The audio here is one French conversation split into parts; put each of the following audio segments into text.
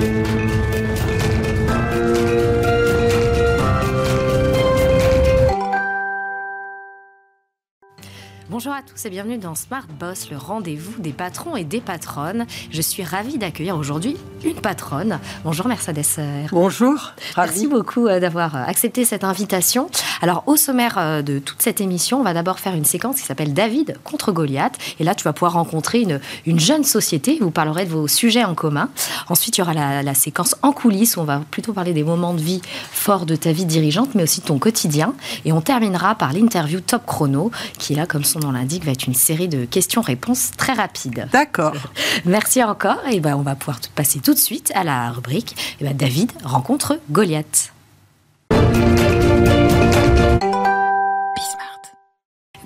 Thank you. Bonjour à tous et bienvenue dans Smart Boss, le rendez-vous des patrons et des patronnes. Je suis ravie d'accueillir aujourd'hui une patronne. Bonjour Mercedes. Bonjour. Merci beaucoup euh, d'avoir euh, accepté cette invitation. Alors au sommaire euh, de toute cette émission, on va d'abord faire une séquence qui s'appelle David contre Goliath. Et là, tu vas pouvoir rencontrer une, une jeune société. Vous parlerez de vos sujets en commun. Ensuite, il y aura la, la séquence en coulisses où on va plutôt parler des moments de vie forts de ta vie dirigeante, mais aussi de ton quotidien. Et on terminera par l'interview Top Chrono, qui est là, comme son nom l'indique, va être une série de questions-réponses très rapides. D'accord. Merci encore. Et ben, on va pouvoir passer tout de suite à la rubrique et ben, David rencontre Goliath.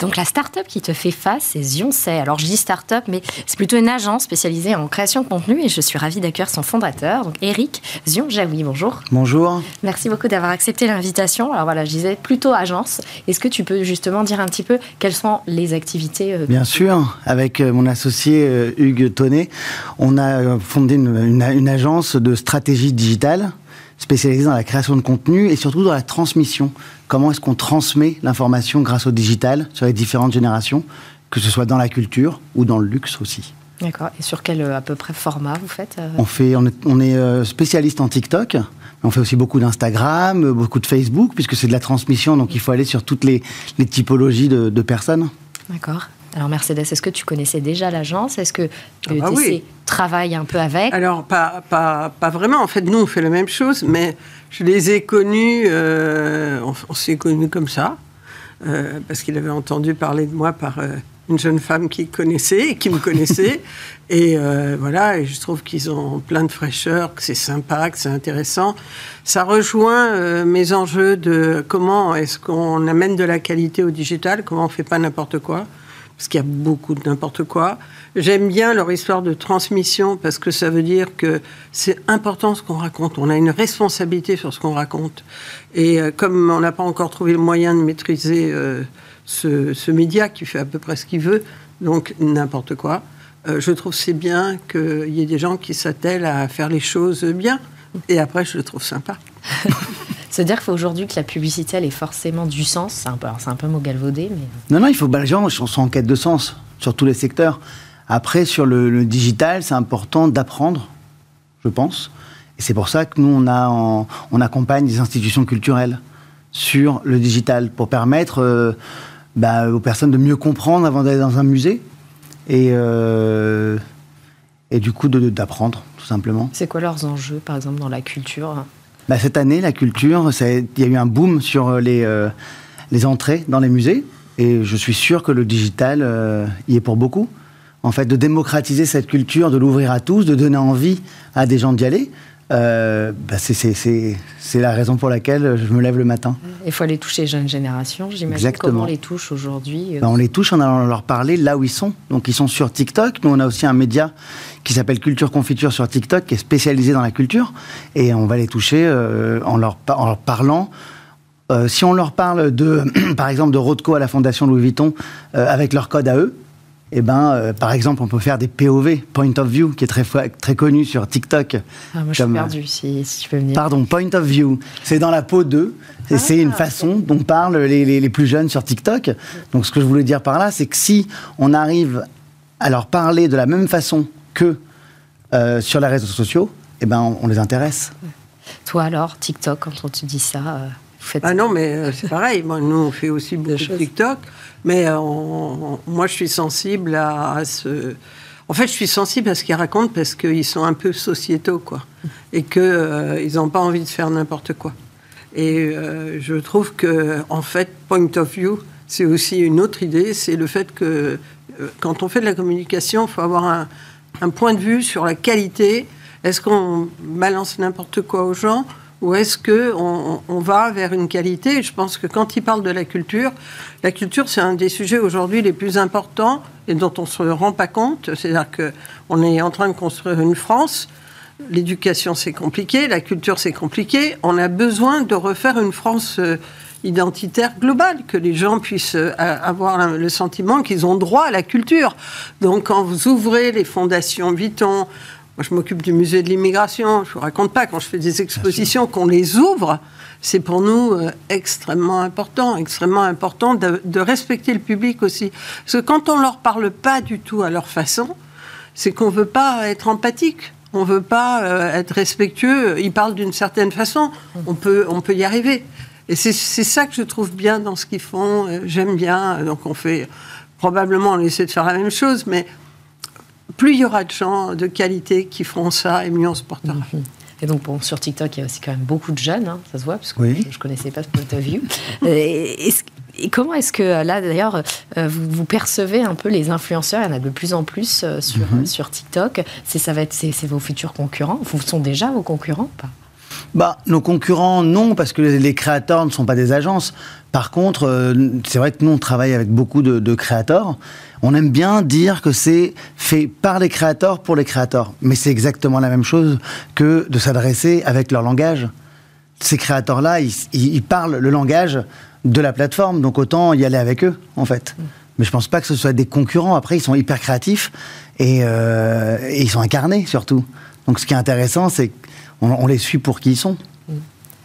Donc la start-up qui te fait face, c'est Zioncey. Alors je dis start-up, mais c'est plutôt une agence spécialisée en création de contenu et je suis ravie d'accueillir son fondateur, donc Eric Zion-Jaoui. Bonjour. Bonjour. Merci beaucoup d'avoir accepté l'invitation. Alors voilà, je disais plutôt agence. Est-ce que tu peux justement dire un petit peu quelles sont les activités euh, Bien sûr, avec euh, mon associé euh, Hugues Tonnet, on a fondé une, une, une agence de stratégie digitale spécialisée dans la création de contenu et surtout dans la transmission. Comment est-ce qu'on transmet l'information grâce au digital sur les différentes générations, que ce soit dans la culture ou dans le luxe aussi. D'accord. Et sur quel à peu près format vous faites On fait, on est, on est spécialiste en TikTok. On fait aussi beaucoup d'Instagram, beaucoup de Facebook, puisque c'est de la transmission, donc il faut aller sur toutes les, les typologies de, de personnes. D'accord. Alors Mercedes, est-ce que tu connaissais déjà l'agence? Est-ce que tu ah bah oui. travailles un peu avec? Alors pas, pas, pas, vraiment. En fait, nous on fait la même chose, mais je les ai connus. Euh, on, on s'est connus comme ça euh, parce qu'il avait entendu parler de moi par euh, une jeune femme qui connaissait et qui me connaissait. et voilà, et je trouve qu'ils ont plein de fraîcheur, que c'est sympa, que c'est intéressant. Ça rejoint mes enjeux de comment est-ce qu'on amène de la qualité au digital, comment on fait pas n'importe quoi parce qu'il y a beaucoup de n'importe quoi. J'aime bien leur histoire de transmission parce que ça veut dire que c'est important ce qu'on raconte. On a une responsabilité sur ce qu'on raconte. Et euh, comme on n'a pas encore trouvé le moyen de maîtriser euh, ce, média qui fait à peu près ce qu'il veut, donc n'importe quoi, euh, je trouve c'est bien qu'il y ait des gens qui s'attellent à faire les choses bien. Et après, je le trouve sympa. C'est-à-dire qu'il faut aujourd'hui que la publicité, elle ait forcément du sens. C'est un peu, c'est un peu mot galvaudé, mais... Non, non, il faut... Bah, les gens sont en quête de sens, sur tous les secteurs. Après, sur le, le digital, c'est important d'apprendre, je pense. Et c'est pour ça que nous, on, a en, on accompagne des institutions culturelles sur le digital, pour permettre euh, bah, aux personnes de mieux comprendre avant d'aller dans un musée. Et, euh, et du coup, de, d'apprendre, tout simplement. C'est quoi leurs enjeux, par exemple, dans la culture? Bah, cette année, la culture, il y a eu un boom sur les, euh, les entrées dans les musées. Et je suis sûr que le digital euh, y est pour beaucoup. En fait, de démocratiser cette culture, de l'ouvrir à tous, de donner envie à des gens d'y aller. Euh, bah c'est la raison pour laquelle je me lève le matin. Il faut aller toucher les jeunes générations, j'imagine. Comment on les touche aujourd'hui bah, On les touche en allant leur parler là où ils sont. Donc ils sont sur TikTok. Nous, on a aussi un média qui s'appelle Culture Confiture sur TikTok, qui est spécialisé dans la culture. Et on va les toucher euh, en, leur en, leur parlant. Euh, si on leur parle de, par exemple, de Rothko à la Fondation Louis Vuitton, euh, avec leur code à eux, eh ben, euh, par exemple, on peut faire des POV, Point of View, qui est très, très connu sur TikTok. Ah, moi, je suis perdu, si, si, tu peux venir. Pardon, Point of View. C'est dans la peau d'eux. Ah, c'est une façon dont parlent les, les, les, plus jeunes sur TikTok. Donc, ce que je voulais dire par là, c'est que si on arrive à leur parler de la même façon que euh, sur les réseaux sociaux, eh ben, on, on les intéresse. Toi, alors, TikTok, quand on te dit ça euh... Ah non, mais euh, c'est pareil. Moi, nous, on fait aussi beaucoup de TikTok. Mais euh, on, on, moi, je suis sensible à, à, ce. En fait, je suis sensible à ce qu'ils racontent parce qu'ils sont un peu sociétaux, quoi. Et qu'ils euh, n'ont pas envie de faire n'importe quoi. Et euh, je trouve que, en fait, point of view, c'est aussi une autre idée. C'est le fait que euh, quand on fait de la communication, il faut avoir un, un, point de vue sur la qualité. Est-ce qu'on balance n'importe quoi aux gens? Ou est-ce qu'on on va vers une qualité? Je pense que quand il parle de la culture, la culture, c'est un des sujets aujourd'hui les plus importants et dont on ne se rend pas compte. C'est-à-dire qu'on est en train de construire une France. L'éducation, c'est compliqué. La culture, c'est compliqué. On a besoin de refaire une France euh, identitaire globale, que les gens puissent euh, avoir le sentiment qu'ils ont droit à la culture. Donc, quand vous ouvrez les fondations Vuitton, Moi, je m'occupe du musée de l'immigration. Je vous raconte pas, quand je fais des expositions, qu'on les ouvre, c'est pour nous euh, extrêmement important, extrêmement important de, de, respecter le public aussi. Parce que quand on leur parle pas du tout à leur façon, c'est qu'on veut pas être empathique. On veut pas euh, être respectueux. Ils parlent d'une certaine façon. On peut, on peut y arriver. Et c'est ça que je trouve bien dans ce qu'ils font. Euh, j'aime bien. Donc on fait probablement on essaie de faire la même chose, mais plus il y aura de gens de qualité qui feront ça, et mieux on se portera. Mhm. Et donc, bon, sur TikTok, il y a aussi quand même beaucoup de jeunes, hein, ça se voit, parce que je ne connaissais pas ce point de vue. et, et, comment est-ce que, là, d'ailleurs, euh, vous, vous, percevez un peu les influenceurs? Il y en a de plus en plus euh, sur, mhm. sur TikTok. C'est, ça va être, c'est, vos futurs concurrents? Vous sont déjà vos concurrents pas? Bah, nos concurrents, non, parce que les créateurs ne sont pas des agences. Par contre, euh, c'est vrai que nous, on travaille avec beaucoup de, de créateurs. On aime bien dire que c'est fait par les créateurs pour les créateurs. Mais c'est exactement la même chose que de s'adresser avec leur langage. Ces créateurs-là, ils, parlent le langage de la plateforme, donc autant y aller avec eux, en fait. Mais je pense pas que ce soit des concurrents. Après, ils sont hyper créatifs et, euh, et ils sont incarnés, surtout. Donc ce qui est intéressant, c'est on, les suit pour qui ils sont.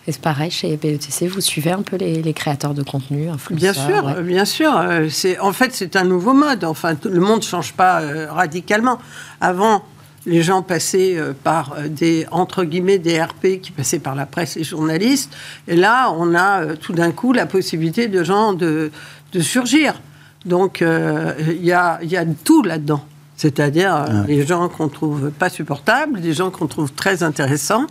Et c'est pareil chez BETC, vous suivez un peu les, créateurs de contenu, Bien sûr, bien sûr. Euh, c'est, en fait, c'est un nouveau mode. Enfin, le monde ne change pas euh, radicalement. Avant, les gens passaient euh, par des, entre guillemets, des RP qui passaient par la presse et journalistes. Et là, on a tout d'un coup la possibilité de gens de, de surgir. Donc, il y, a, y a tout là-dedans. C'est-à-dire euh, les gens qu'on trouve pas supportables, des gens qu'on trouve très intéressants.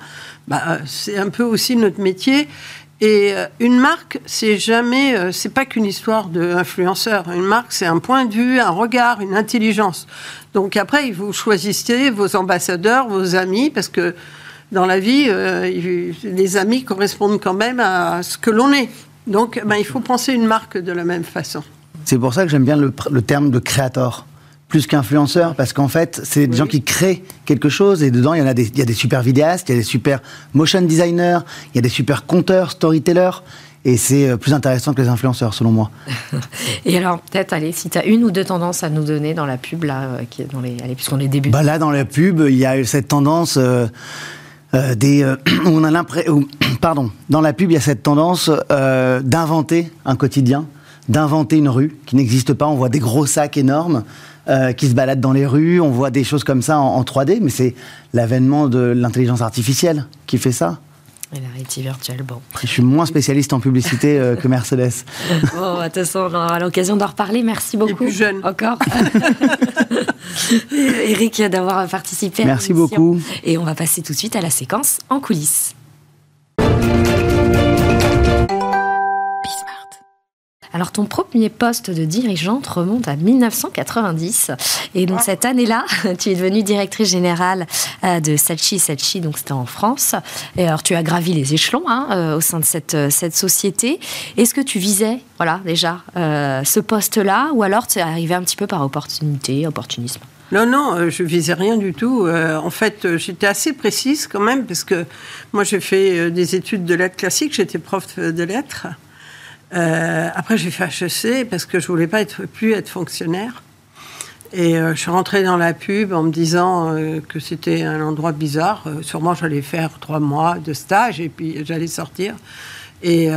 Bah, euh, c'est un peu aussi notre métier. Et euh, une marque, c'est jamais, c'est pas qu'une histoire d'influenceur. Une marque, c'est un point de vue, un regard, une intelligence. Donc après, vous choisissez vos ambassadeurs, vos amis, parce que dans la vie, les amis correspondent quand même à ce que l'on est. Donc, ben, il faut penser une marque de la même façon. C'est pour ça que j'aime bien le, le terme de créateur plus qu'influenceurs, parce qu'en fait, c'est des gens qui créent quelque chose, et dedans, il y, en a des, il y a des super vidéastes, il y a des super motion designers, il y a des super conteurs, storytellers, et c'est euh, plus intéressant que les influenceurs, selon moi. et alors, peut-être, allez, si tu as une ou deux tendances à nous donner dans la pub, là, euh, qui est dans les, allez, puisqu'on est début. Bah là, dans la pub, il y a cette tendance... Euh, des, on a l'impression, pardon, dans la pub, il y a cette tendance d'inventer un quotidien, d'inventer une rue qui n'existe pas. On voit des gros sacs énormes euh, qui se baladent dans les rues. On voit des choses comme ça en, 3D, mais c'est l'avènement de l'intelligence artificielle qui fait ça. Et la réalité virtuelle, bon. Je suis moins spécialiste en publicité euh, que Mercedes. Bon, de toute façon, on aura l'occasion d'en reparler. Merci beaucoup. plus jeune. Encore. Eric, d'avoir participé. Merci beaucoup. Et on va passer tout de suite à la séquence en coulisses. Alors ton premier poste de dirigeante remonte à 1990 et donc cette année-là, tu es devenue directrice générale euh, de Sachi Sachi, donc c'était en France. Et alors tu as gravi les échelons hein, euh, au sein de cette, euh, cette société. Est-ce que tu visais, voilà déjà, ce poste-là ou alors tu es arrivé un petit peu par opportunité, opportunisme? Non, non, je visais rien du tout. en fait, j'étais assez précise quand même, parce que moi, j'ai fait des études de lettres classiques, j'étais prof de lettres. Euh, après, j'ai fait HEC parce que je voulais pas plus être fonctionnaire. Et euh, je suis rentrée dans la pub en me disant euh, que c'était un endroit bizarre. sûrement, j'allais faire trois mois de stage et puis j'allais sortir. Et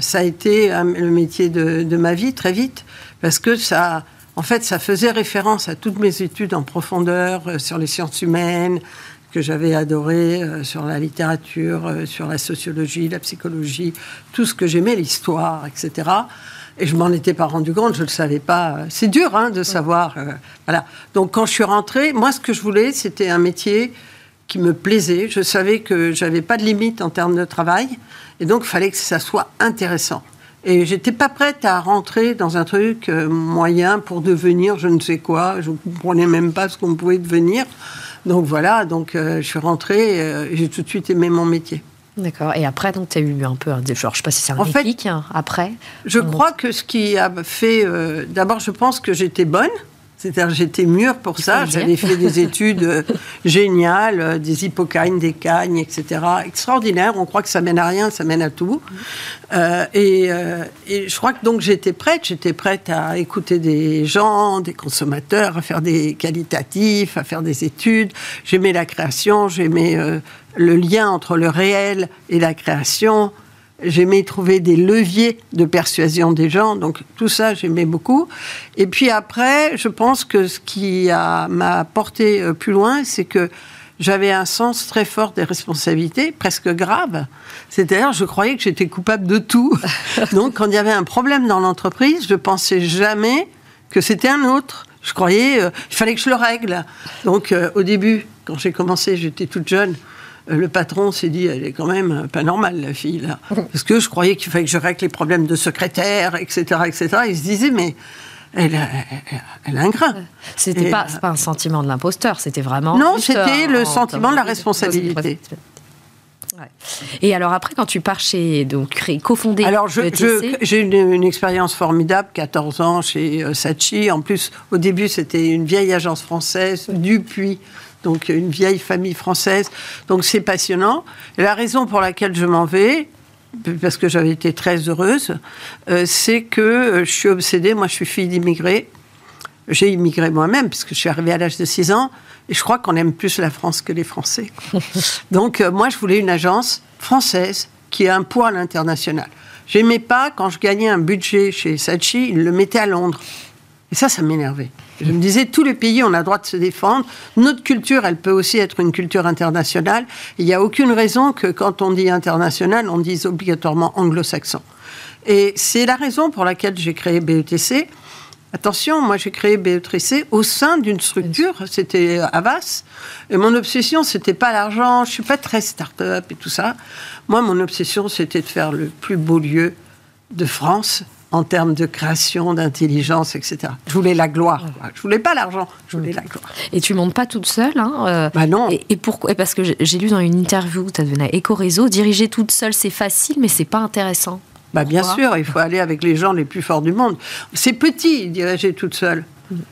ça a été le métier de, de, ma vie très vite parce que ça, en fait, ça faisait référence à toutes mes études en profondeur sur les sciences humaines, que j'avais adoré euh, sur la littérature, euh, sur la sociologie, la psychologie, tout ce que j'aimais, l'histoire, etc. Et je m'en étais pas rendu compte, je ne le savais pas. C'est dur hein, de savoir. Euh, voilà. Donc quand je suis rentrée, moi ce que je voulais, c'était un métier qui me plaisait. Je savais que j'avais pas de limite en termes de travail, et donc il fallait que ça soit intéressant. Et j'étais pas prête à rentrer dans un truc moyen pour devenir je ne sais quoi. Je comprenais même pas ce qu'on pouvait devenir. Donc voilà, donc euh, je suis rentrée, euh, j'ai tout de suite aimé mon métier. D'accord. Et après, donc, tu as eu un peu un genre, je sais pas si c'est un en déclic, fait, hein, après Je crois que ce qui a fait... Euh, d'abord, je pense que j'étais bonne. C'est-à-dire, j'étais mûre pour ça. J'avais fait des études euh, géniales, euh, des hippocagnes, des cagnes, etc. Extraordinaire. On croit que ça mène à rien, ça mène à tout. Euh, et, et, je crois que donc j'étais prête. J'étais prête à écouter des gens, des consommateurs, à faire des qualitatifs, à faire des études. J'aimais la création, j'aimais le lien entre le réel et la création. J'aimais trouver des leviers de persuasion des gens, donc tout ça j'aimais beaucoup. Et puis après, je pense que ce qui m'a porté euh, plus loin, c'est que j'avais un sens très fort des responsabilités, presque grave. C'est-à-dire, je croyais que j'étais coupable de tout. Donc, quand il y avait un problème dans l'entreprise, je pensais jamais que c'était un autre. Je croyais, qu'il euh, fallait que je le règle. Donc, euh, au début, quand j'ai commencé, j'étais toute jeune. Euh, le patron s'est dit, elle est quand même pas normale, la fille, là. Parce que je croyais qu'il fallait que je règle les problèmes de secrétaire, etc., etc. Il se disait, mais elle, elle, a un grain. C'était pas, pas un sentiment de l'imposteur, c'était vraiment. Non, c'était le sentiment de la responsabilité. Et alors après, quand tu pars chez donc cofondé. Alors j'ai une, une, expérience formidable, 14 ans chez euh, Sachi. En plus, au début, c'était une vieille agence française, Dupuis, donc une vieille famille française. Donc c'est passionnant. Et la raison pour laquelle je m'en vais, parce que j'avais été très heureuse, euh, c'est que euh, je suis obsédée. Moi, je suis fille d'immigrés. J'ai immigré moi-même, puisque je suis arrivée à l'âge de 6 ans. Et je crois qu'on aime plus la France que les Français. Donc, euh, moi, je voulais une agence française qui ait un poids à l'international. J'aimais pas quand je gagnais un budget chez Sachi, ils le mettaient à Londres. Et ça, ça m'énervait. Je me disais, tous les pays, on a le droit de se défendre. Notre culture, elle peut aussi être une culture internationale. Il n'y a aucune raison que quand on dit international, on dise obligatoirement anglo-saxon. Et c'est la raison pour laquelle j'ai créé BETC. Attention, moi j'ai créé BETC au sein d'une structure, c'était Avas. Et mon obsession, c'était pas l'argent, je suis pas très start-up et tout ça. Moi, mon obsession, c'était de faire le plus beau lieu de France en termes de création, d'intelligence, etc. Je voulais la gloire. Je voulais pas l'argent, je voulais la gloire. Et tu montes pas toute seule hein, euh, Bah non. Et, pourquoi Parce que j'ai lu dans une interview, tu as donné à Ecoréseau, diriger toute seule, c'est facile, mais c'est pas intéressant. Bah bien sûr, il faut aller avec les gens les plus forts du monde. C'est petit, diriger toute seule.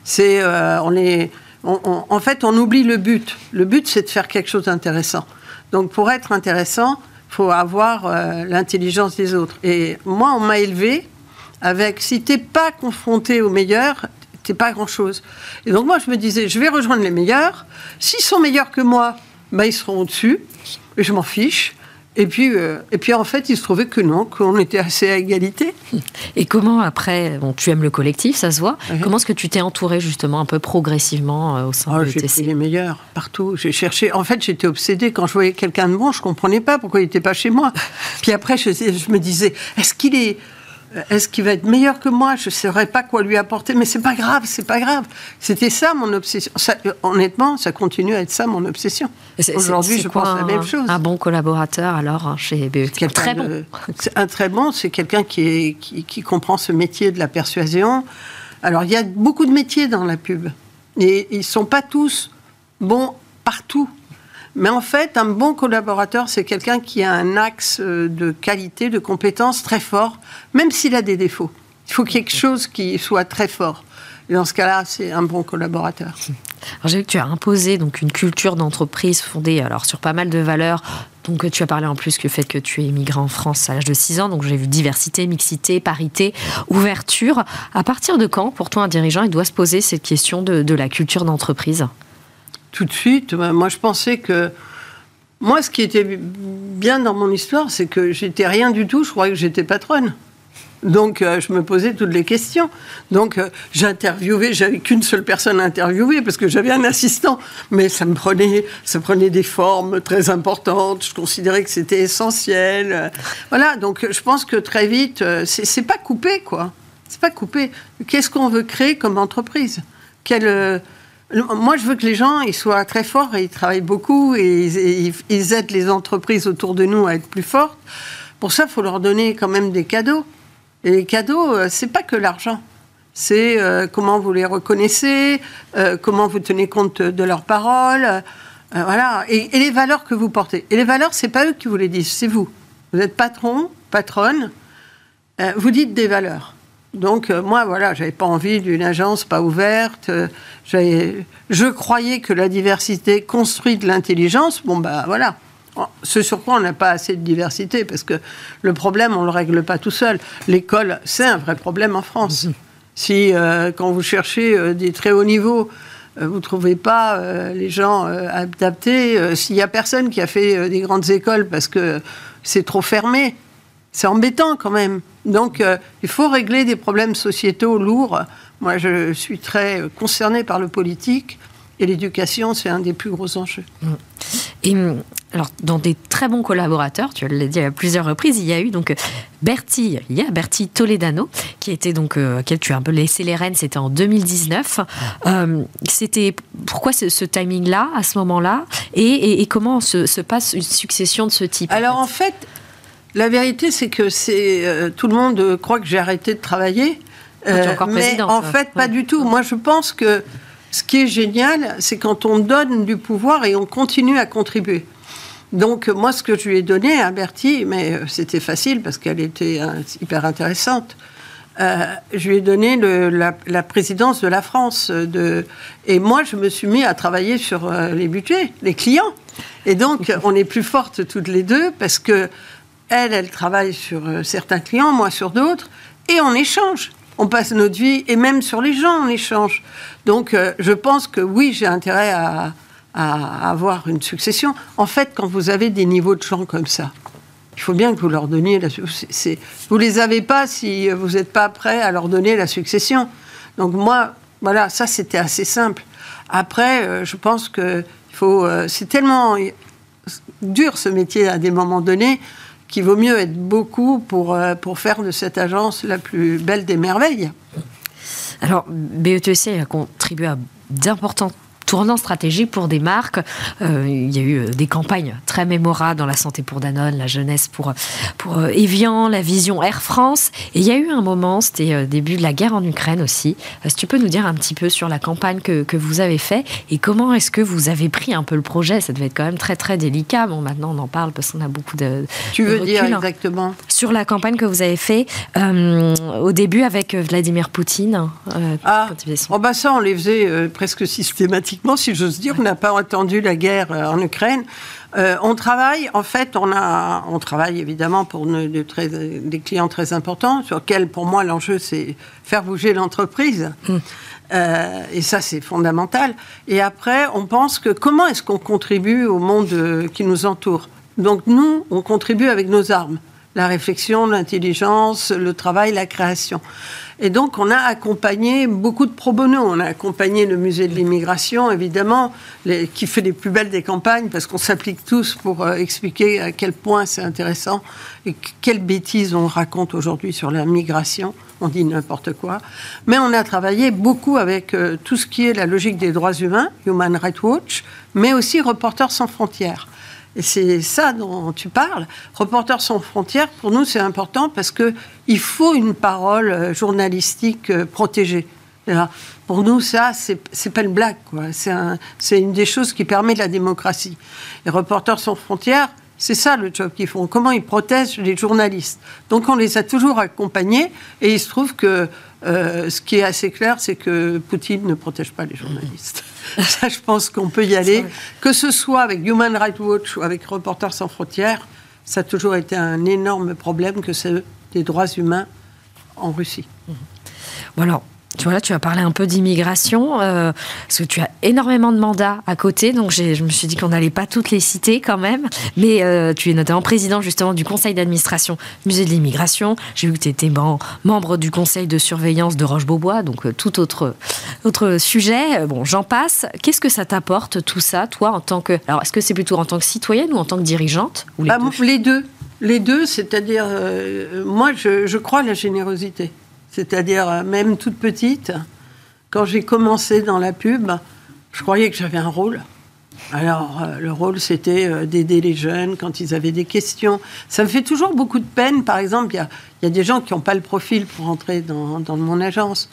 C'est, euh, on est, en fait, on oublie le but. Le but, c'est de faire quelque chose d'intéressant. Donc, pour être intéressant, faut avoir euh, l'intelligence des autres. Et moi, on m'a élevé avec si t'es pas confronté aux meilleurs, t'es pas grand chose. Et donc moi je me disais, je vais rejoindre les meilleurs. S'ils sont meilleurs que moi, bah, ils seront au-dessus. Et je m'en fiche. Et puis, euh, et puis en fait, il se trouvait que non, qu'on était assez à égalité. Et comment après, bon, tu aimes le collectif, ça se voit. Comment est-ce que tu t'es entouré justement un peu progressivement euh, au sein oh, de J'ai pris les meilleurs partout. J'ai cherché. En fait, j'étais obsédée quand je voyais quelqu'un de bon, je comprenais pas pourquoi il n'était pas chez moi. puis après, je, je me disais, est-ce qu'il est est-ce qu'il va être meilleur que moi? Je ne saurais pas quoi lui apporter, mais c'est pas grave, c'est pas grave. C'était ça mon obsession. honnêtement, ça continue à être ça mon obsession. Aujourd'hui, je pense la même chose. Un bon collaborateur alors hein, chez BE très bon. un très bon, c'est quelqu'un qui, qui, comprend ce métier de la persuasion. Alors il y a beaucoup de métiers dans la pub, et ils sont pas tous bons partout. Mais en fait, un bon collaborateur, c'est quelqu'un qui a un axe euh, de qualité, de compétence très fort, même s'il a des défauts. Il faut quelque chose qui soit très fort. Et dans ce cas-là, c'est un bon collaborateur. J'ai vu que tu as imposé donc une culture d'entreprise fondée alors sur pas mal de valeurs. Donc tu as parlé en plus du fait que tu es immigré en France à l'âge de 6 ans. Donc j'ai vu diversité, mixité, parité, ouverture. À partir de quand, pour toi, un dirigeant, il doit se poser cette question de, de la culture d'entreprise? Tout de suite. Moi, je pensais que. Moi, ce qui était bien dans mon histoire, c'est que j'étais rien du tout. Je croyais que j'étais patronne. Donc, euh, je me posais toutes les questions. Donc, euh, j'interviewais, j'avais qu'une seule personne à interviewer parce que j'avais un assistant. Mais ça me prenait, ça prenait des formes très importantes. Je considérais que c'était essentiel. voilà. Donc, je pense que très vite, euh, c'est pas coupé, quoi. C'est pas coupé. Qu'est-ce qu'on veut créer comme entreprise? Quelle moi, je veux que les gens ils soient très forts et ils travaillent beaucoup et ils, aident les entreprises autour de nous à être plus fortes. Pour ça, il faut leur donner quand même des cadeaux. Et les cadeaux, euh, c'est pas que l'argent. C'est euh, comment vous les reconnaissez, euh, comment vous tenez compte de leurs paroles, voilà, et, et, les valeurs que vous portez. Et les valeurs, c'est pas eux qui vous les disent, c'est vous. Vous êtes patron, patronne, vous dites des valeurs. Donc moi, voilà, j'avais pas envie d'une agence pas ouverte. je croyais que la diversité construit de l'intelligence. Bon, bah voilà. Ce sur quoi on n'a pas assez de diversité, parce que le problème, on ne le règle pas tout seul. L'école, c'est un vrai problème en France. Mhm. Si, quand vous cherchez des très hauts niveaux, euh, vous ne trouvez pas euh, les gens euh, adaptés. S'il n'y a personne qui a fait des grandes écoles parce que c'est trop fermé, c'est embêtant quand même. Donc il faut régler des problèmes sociétaux lourds. Moi, je suis très concernée par le politique. Et l'éducation, c'est un des plus gros enjeux. Mmh. Et mmh, alors, dans des très bons collaborateurs, tu l'as dit à plusieurs reprises, il y a eu donc Bertie, il y a Bertie Toledano, qui était donc, euh, quel tu as un peu laissé les rênes, c'était en 2019. Euh, c'était pourquoi ce, timing-là, à ce moment-là, et, comment se, passe une succession de ce type Alors en fait, la vérité, c'est que c'est euh, tout le monde croit que j'ai arrêté de travailler. Ah, mais en fait, pas du tout. Moi, je pense que ce qui est génial, c'est quand on donne du pouvoir et on continue à contribuer. Donc, moi, ce que je lui ai donné à Bertie, mais euh, c'était facile parce qu'elle était euh, hyper intéressante, euh, je lui ai donné la, présidence de la France. De, et moi, je me suis mis à travailler sur les budgets, les clients. Et donc, on est plus fortes toutes les deux parce que elle, elle travaille sur certains clients, moi sur d'autres, et on échange on passe notre vie, et même sur les gens, on échange. Donc, euh, je pense que oui, j'ai intérêt à, avoir une succession. En fait, quand vous avez des niveaux de gens comme ça, il faut bien que vous leur donniez la succession. Vous les avez pas si vous n'êtes pas prêt à leur donner la succession. Donc moi, voilà, ça c'était assez simple. Après, euh, je pense que. Euh, c'est tellement dur ce métier à des moments donnés qu'il vaut mieux être beaucoup pour, euh, pour faire de cette agence la plus belle des merveilles. Alors, BETC a contribué à d'importantes tournant stratégique pour des marques. Euh, il y a eu euh, des campagnes très mémorables dans la santé pour Danone, la jeunesse pour, pour euh, Evian, la vision Air France. Et il y a eu un moment, c'était début de la guerre en Ukraine aussi. Si tu peux nous dire un petit peu sur la campagne que, que vous avez fait et comment est-ce que vous avez pris un peu le projet? Ça devait être quand même très très délicat. Bon, maintenant on en parle parce qu'on a beaucoup de. Tu veux dire hein. exactement? Sur la campagne que vous avez fait au début avec Vladimir Poutine. ah, oh bah ça on les faisait presque systématiquement si j'ose dire. On n'a pas entendu la guerre euh, en Ukraine. Euh, on travaille, en fait, on, a, on travaille évidemment pour des clients très importants, sur lesquels, pour moi, l'enjeu, c'est faire bouger l'entreprise. Mm. Euh, et ça, c'est fondamental. Et après, on pense que comment est-ce qu'on contribue au monde qui nous entoure? Donc, nous, on contribue avec nos armes la réflexion, l'intelligence, le travail, la création. Et donc, on a accompagné beaucoup de pro bono. On a accompagné le musée de l'immigration, évidemment, qui fait les plus belles des campagnes, parce qu'on s'applique tous pour euh, expliquer à quel point c'est intéressant et quelles bêtises on raconte aujourd'hui sur la migration. On dit n'importe quoi. Mais on a travaillé beaucoup avec euh, tout ce qui est la logique des droits humains, Human Rights Watch, mais aussi Reporters sans frontières. Et c'est ça dont tu parles. Reporters sans frontières, pour nous, c'est important parce que il faut une parole euh, journalistique euh, protégée. Pour nous, ça, c'est pas une blague. C'est une des choses qui permet la démocratie. Et Reporters sans frontières, c'est ça le job qu'ils font. Comment ils protègent les journalistes. Donc on les a toujours accompagnés et il se trouve que euh, ce qui est assez clair, c'est que Poutine ne protège pas les journalistes. Ça, je pense qu'on peut y aller. Que ce soit avec Human Rights Watch ou avec Reporters sans frontières, ça a toujours été un énorme problème que c'est des droits humains en Russie. Bon alors, tu vois, là, tu as parlé un peu d'immigration, euh, parce que tu as énormément de mandats à côté, donc je me suis dit qu'on n'allait pas toutes les citer quand même. Mais euh, tu es notamment président justement du conseil d'administration Musée de l'immigration. J'ai vu que tu étais membre du conseil de surveillance de Roche-Beaubois, donc euh, tout autre, autre sujet. Bon, j'en passe. Qu'est-ce que ça t'apporte tout ça, toi, en tant que. Alors, est-ce que c'est plutôt en tant que citoyenne ou en tant que dirigeante ou les, ah, deux? les deux. Les deux, c'est-à-dire, moi, je, je crois à la générosité. C'est-à-dire, euh, même toute petite, quand j'ai commencé dans la pub, je croyais que j'avais un rôle. Alors, euh, le rôle, c'était euh, d'aider les jeunes quand ils avaient des questions. Ça me fait toujours beaucoup de peine. Par exemple, il y a, des gens qui n'ont pas le profil pour entrer dans, mon agence.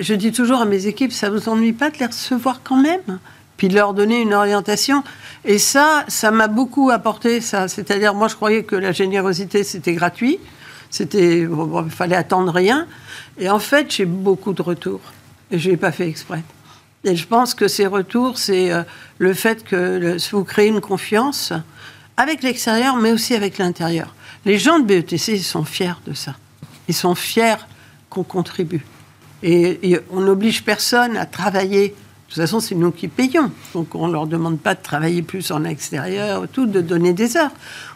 Je dis toujours à mes équipes, ça ne vous ennuie pas de les recevoir quand même? Puis de leur donner une orientation. Et ça, ça m'a beaucoup apporté, ça. C'est-à-dire, moi, je croyais que la générosité, c'était gratuit. C'était, il fallait attendre rien. Et en fait, j'ai beaucoup de retours. Et je n'ai pas fait exprès. Et je pense que ces retours, c'est euh, le fait que vous créez une confiance avec l'extérieur, mais aussi avec l'intérieur. Les gens de BETC, ils sont fiers de ça. Ils sont fiers qu'on contribue. Et, on n'oblige personne à travailler. De toute façon, c'est nous qui payons. Donc on ne leur demande pas de travailler plus en extérieur, tout, de donner des heures.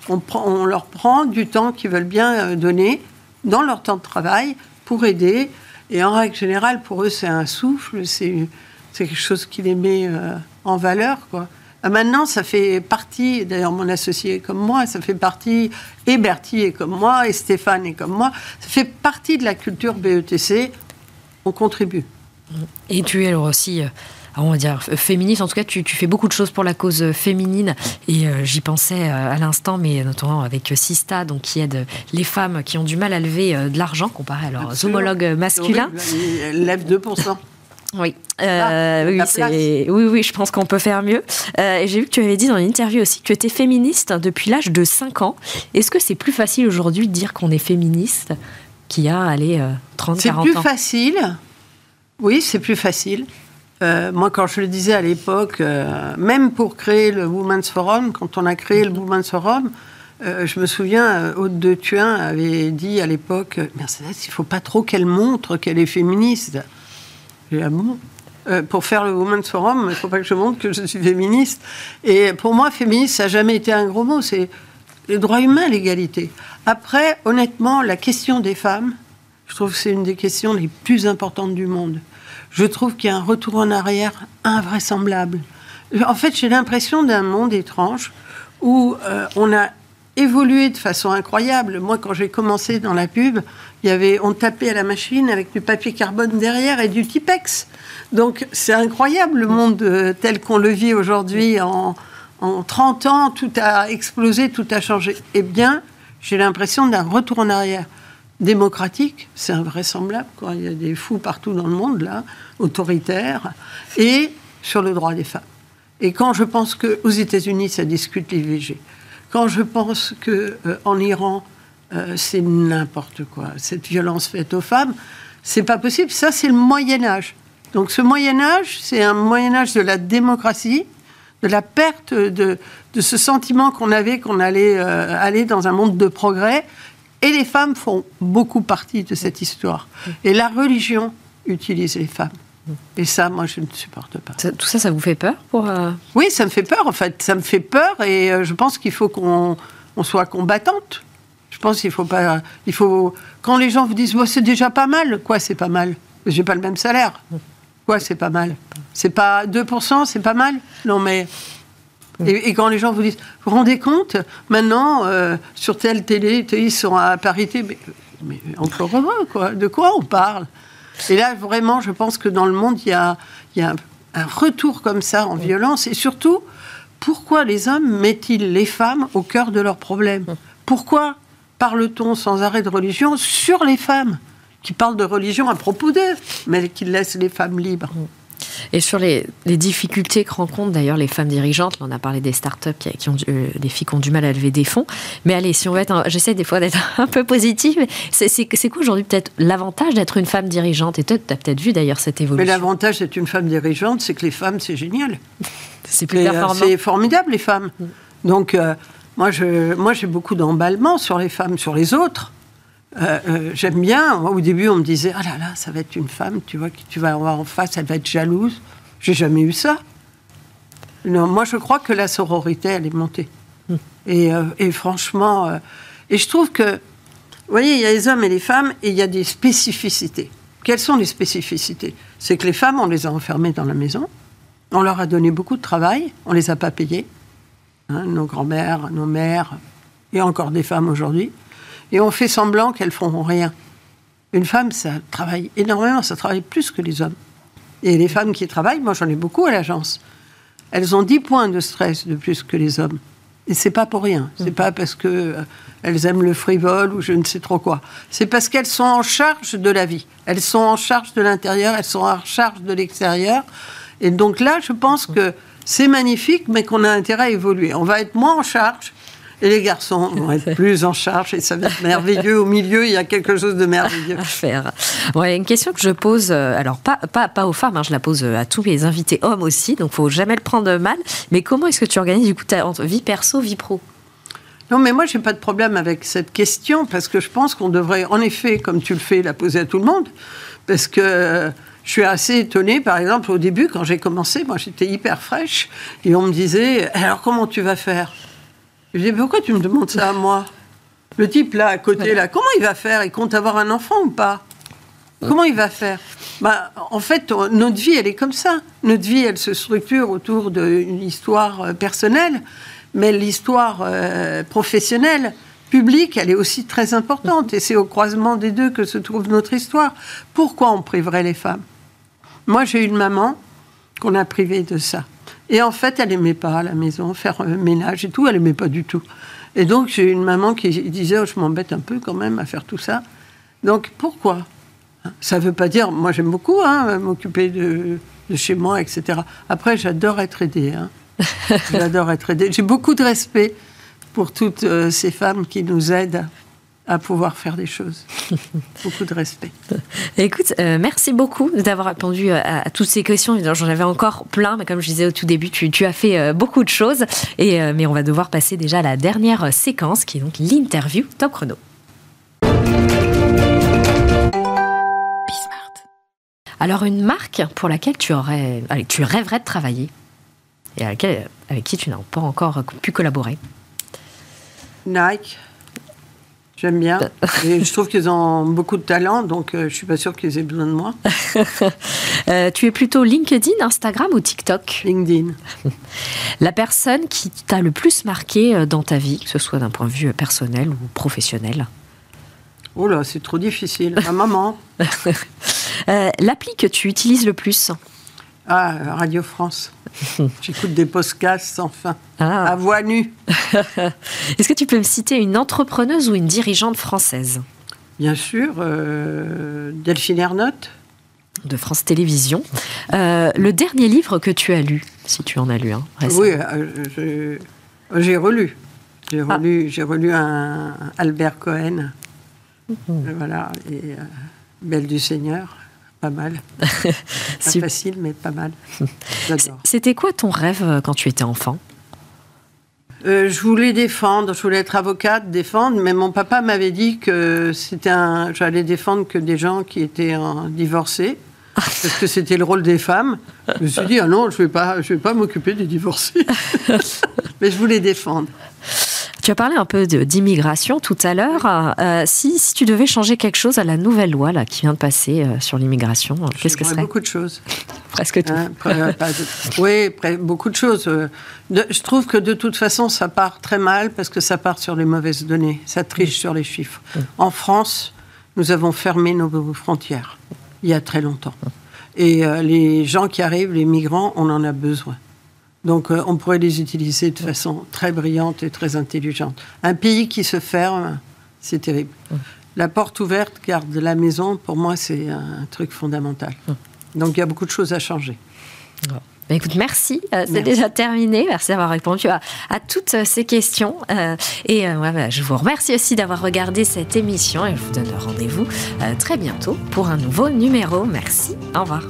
On, leur prend du temps qu'ils veulent bien euh, donner dans leur temps de travail pour aider. Et en règle générale, pour eux, c'est un souffle, c'est quelque chose qui les met euh, en valeur. Quoi. Euh, maintenant, ça fait partie, d'ailleurs mon associé est comme moi, ça fait partie, et Bertie est comme moi, et Stéphane est comme moi, ça fait partie de la culture BETC, on contribue. Et tu es alors aussi, euh, on va dire, féministe, en tout cas tu, fais beaucoup de choses pour la cause féminine, et j'y pensais à l'instant, mais notamment avec Sista, donc qui aide les femmes qui ont du mal à lever de l'argent comparé à leurs homologues masculins. Elle lève 2%. Oui, euh, ah, oui, oui, oui, je pense qu'on peut faire mieux. Euh, J'ai vu que tu avais dit dans une interview aussi que tu étais féministe depuis l'âge de 5 ans. Est-ce que c'est plus facile aujourd'hui de dire qu'on est féministe qu'il y a, allez, 30, 40 ans C'est plus facile. Oui, c'est plus facile. Euh, moi, quand je le disais à l'époque, euh, même pour créer le Women's Forum, quand on a créé le Women's Forum, je me souviens, Aude de Thuin avait dit à l'époque Mercedes, il ne faut pas trop qu'elle montre qu'elle est féministe. Euh, pour faire le Women's Forum, il ne faut pas que je montre que je suis féministe. Et pour moi, féministe, ça n'a jamais été un gros mot. C'est les droits humains, l'égalité. Après, honnêtement, la question des femmes, je trouve que c'est une des questions les plus importantes du monde. Je trouve qu'il y a un retour en arrière invraisemblable. En fait, j'ai l'impression d'un monde étrange où euh, on a évolué de façon incroyable. Moi, quand j'ai commencé dans la pub, il y avait, on tapait à la machine avec du papier carbone derrière et du Tipex. Donc c'est incroyable le monde euh, tel qu'on le vit aujourd'hui. En, en 30 ans, tout a explosé, tout a changé. Eh bien, j'ai l'impression d'un retour en arrière démocratique, c'est invraisemblable. Quoi. Il y a des fous partout dans le monde, là, autoritaires, et sur le droit des femmes. Et quand je pense qu'aux États-Unis, ça discute l'IVG, quand je pense qu'en euh, Iran, euh, c'est n'importe quoi. Cette violence faite aux femmes, c'est pas possible. Ça, c'est le Moyen Âge. Donc ce Moyen Âge, c'est un Moyen Âge de la démocratie, de la perte de, de ce sentiment qu'on avait qu'on allait euh, aller dans un monde de progrès. Et les femmes font beaucoup partie de cette histoire. Et la religion utilise les femmes. Et ça, moi, je ne supporte pas. tout ça, ça vous fait peur pour euh, Oui, ça me fait peur, en fait. Ça me fait peur et je pense qu'il faut qu'on on soit combattante. Je pense qu'il faut pas. Il faut. Quand les gens vous disent, c'est déjà pas mal. Quoi, c'est pas mal? J'ai pas le même salaire. Quoi, c'est pas mal? C'est pas 2%, c'est pas mal? Non, mais. Et, quand les gens vous disent, vous vous rendez compte, maintenant, euh, sur telle télé, ils sont à parité, mais, mais encore heureux, quoi. De quoi on parle? Et là, vraiment, je pense que dans le monde, il y a, il y a un retour comme ça en violence. Et surtout, pourquoi les hommes mettent-ils les femmes au cœur de leurs problèmes? Pourquoi parle-t-on sans arrêt de religion sur les femmes? Qui parlent de religion à propos d'eux, mais qui laissent les femmes libres et sur les, difficultés que rencontrent d'ailleurs les femmes dirigeantes, on a parlé des startups qui, qui ont euh, des filles qui ont du mal à lever des fonds. Mais allez, si on veut être, j'essaie des fois d'être un peu positive. C'est quoi aujourd'hui peut-être l'avantage d'être une femme dirigeante? Et tu as peut-être vu d'ailleurs cette évolution. Mais l'avantage d'être une femme dirigeante, c'est que les femmes, c'est génial. C'est plus euh, C'est formidable les femmes. Mm. Donc euh, moi, je, moi, j'ai beaucoup d'emballement sur les femmes, sur les autres. Euh, euh, j'aime bien. au début, on me disait Ah là là, ça va être une femme, tu vois, que tu vas avoir en face, elle va être jalouse. J'ai jamais eu ça. Non, moi, je crois que la sororité, elle est montée. Hmm. Et, euh, et, franchement, et je trouve que, vous voyez, il y a les hommes et les femmes, et il y a des spécificités. Quelles sont les spécificités? C'est que les femmes, on les a enfermées dans la maison, on leur a donné beaucoup de travail, on les a pas payées. Hein, nos grands-mères, nos mères, et encore des femmes aujourd'hui, et on fait semblant qu'elles font rien. Une femme, ça travaille énormément, ça travaille plus que les hommes. Et les femmes qui travaillent, moi j'en ai beaucoup à l'agence, elles ont 10 points de stress de plus que les hommes. Et c'est pas pour rien. C'est pas parce que euh, elles aiment le frivole ou je ne sais trop quoi. C'est parce qu'elles sont en charge de la vie. Elles sont en charge de l'intérieur, elles sont en charge de l'extérieur. Et donc là, je pense que c'est magnifique, mais qu'on a intérêt à évoluer. On va être moins en charge Et les garçons vont être plus en charge et ça va être merveilleux. Au milieu, il y a quelque chose de merveilleux. À faire. Ouais, une question que je pose, euh, alors pas, pas, pas aux femmes, hein, je la pose à tous les invités hommes aussi, donc faut jamais le prendre mal. Mais comment est-ce que tu organises du coup ta entre vie perso, vie pro? Non, mais moi, j'ai pas de problème avec cette question parce que je pense qu'on devrait, en effet, comme tu le fais, la poser à tout le monde. Parce que je suis assez étonnée, par exemple, au début, quand j'ai commencé, moi, j'étais hyper fraîche et on me disait Alors, comment tu vas faire? Je dis Pourquoi tu me demandes ça à moi Le type là, à côté, là, comment il va faire Il compte avoir un enfant ou pas Comment il va faire bah, En fait, notre vie, elle est comme ça. Notre vie, elle se structure autour d'une histoire euh, personnelle mais l'histoire euh, professionnelle, publique, elle est aussi très importante. Et c'est au croisement des deux que se trouve notre histoire. Pourquoi on priverait les femmes? Moi, j'ai une maman qu'on a privée de ça. Et en fait, elle n'aimait pas à la maison faire euh, ménage et tout, elle n'aimait pas du tout. Et donc, j'ai une maman qui disait oh, Je m'embête un peu quand même à faire tout ça. Donc, pourquoi? Ça ne veut pas dire. Moi, j'aime beaucoup hein, m'occuper de, de, chez moi, etc. Après, j'adore être aidée. Hein. J'adore être aidée. J'ai beaucoup de respect pour toutes euh, ces femmes qui nous aident à pouvoir faire des choses. beaucoup de respect. Écoute, euh, merci beaucoup d'avoir répondu à, toutes ces questions. J'en avais encore plein, mais comme je disais au tout début, tu, tu as fait euh, beaucoup de choses. Et, mais on va devoir passer déjà à la dernière séquence, qui est donc l'interview top chrono. Alors une marque pour laquelle tu aurais, tu rêverais de travailler et avec qui tu n'as pas encore pu collaborer? Nike. J'aime bien. Et je trouve qu'ils ont beaucoup de talent, donc euh, je suis pas sûre qu'ils aient besoin de moi. Euh, tu es plutôt LinkedIn, Instagram ou TikTok? LinkedIn. La personne qui t'a le plus marqué euh, dans ta vie, que ce soit d'un point de vue personnel ou professionnel? Oh là, c'est trop difficile. Ma maman. L'appli que tu utilises le plus? Ah, Radio France. J'écoute des podcasts sans fin. Ah. À voix nue. Est-ce que tu peux me citer une entrepreneuse ou une dirigeante française? Bien sûr, euh, Delphine Ernotte. De France Télévisions. Euh, le dernier livre que tu as lu, si tu en as lu un. oui, euh, j'ai relu. J'ai ah. relu, j'ai relu un Albert Cohen. Mhm. Voilà, et Belle du Seigneur pas mal. pas facile, mais pas mal. C'était quoi ton rêve euh, quand tu étais enfant? Euh, je voulais défendre, je voulais être avocate, défendre, mais mon papa m'avait dit que c'était un, j'allais défendre que des gens qui étaient divorcés, parce que c'était le rôle des femmes. Je me suis dit ah non, je vais pas, je vais pas m'occuper des divorcés, mais je voulais défendre. Tu as parlé un peu d'immigration tout à l'heure. Euh, si, si, tu devais changer quelque chose à la nouvelle loi là, qui vient de passer euh, sur l'immigration, qu'est-ce que ce serait Beaucoup de choses. Presque tout. Hein, oui, beaucoup de choses. Euh, je trouve que de toute façon, ça part très mal parce que ça part sur les mauvaises données. Ça triche sur les chiffres. En France, nous avons fermé nos frontières il y a très longtemps. Et les gens qui arrivent, les migrants, on en a besoin. Donc euh, on pourrait les utiliser de façon très brillante et très intelligente. Un pays qui se ferme, c'est terrible. La porte ouverte garde la maison, pour moi, c'est un truc fondamental. Donc il y a beaucoup de choses à changer. Bah, écoute, merci. Euh, c'est déjà terminé. Merci d'avoir répondu à, toutes ces questions. Euh, et bah, je vous remercie aussi d'avoir regardé cette émission et je vous donne rendez-vous très bientôt pour un nouveau numéro. Merci. Au revoir.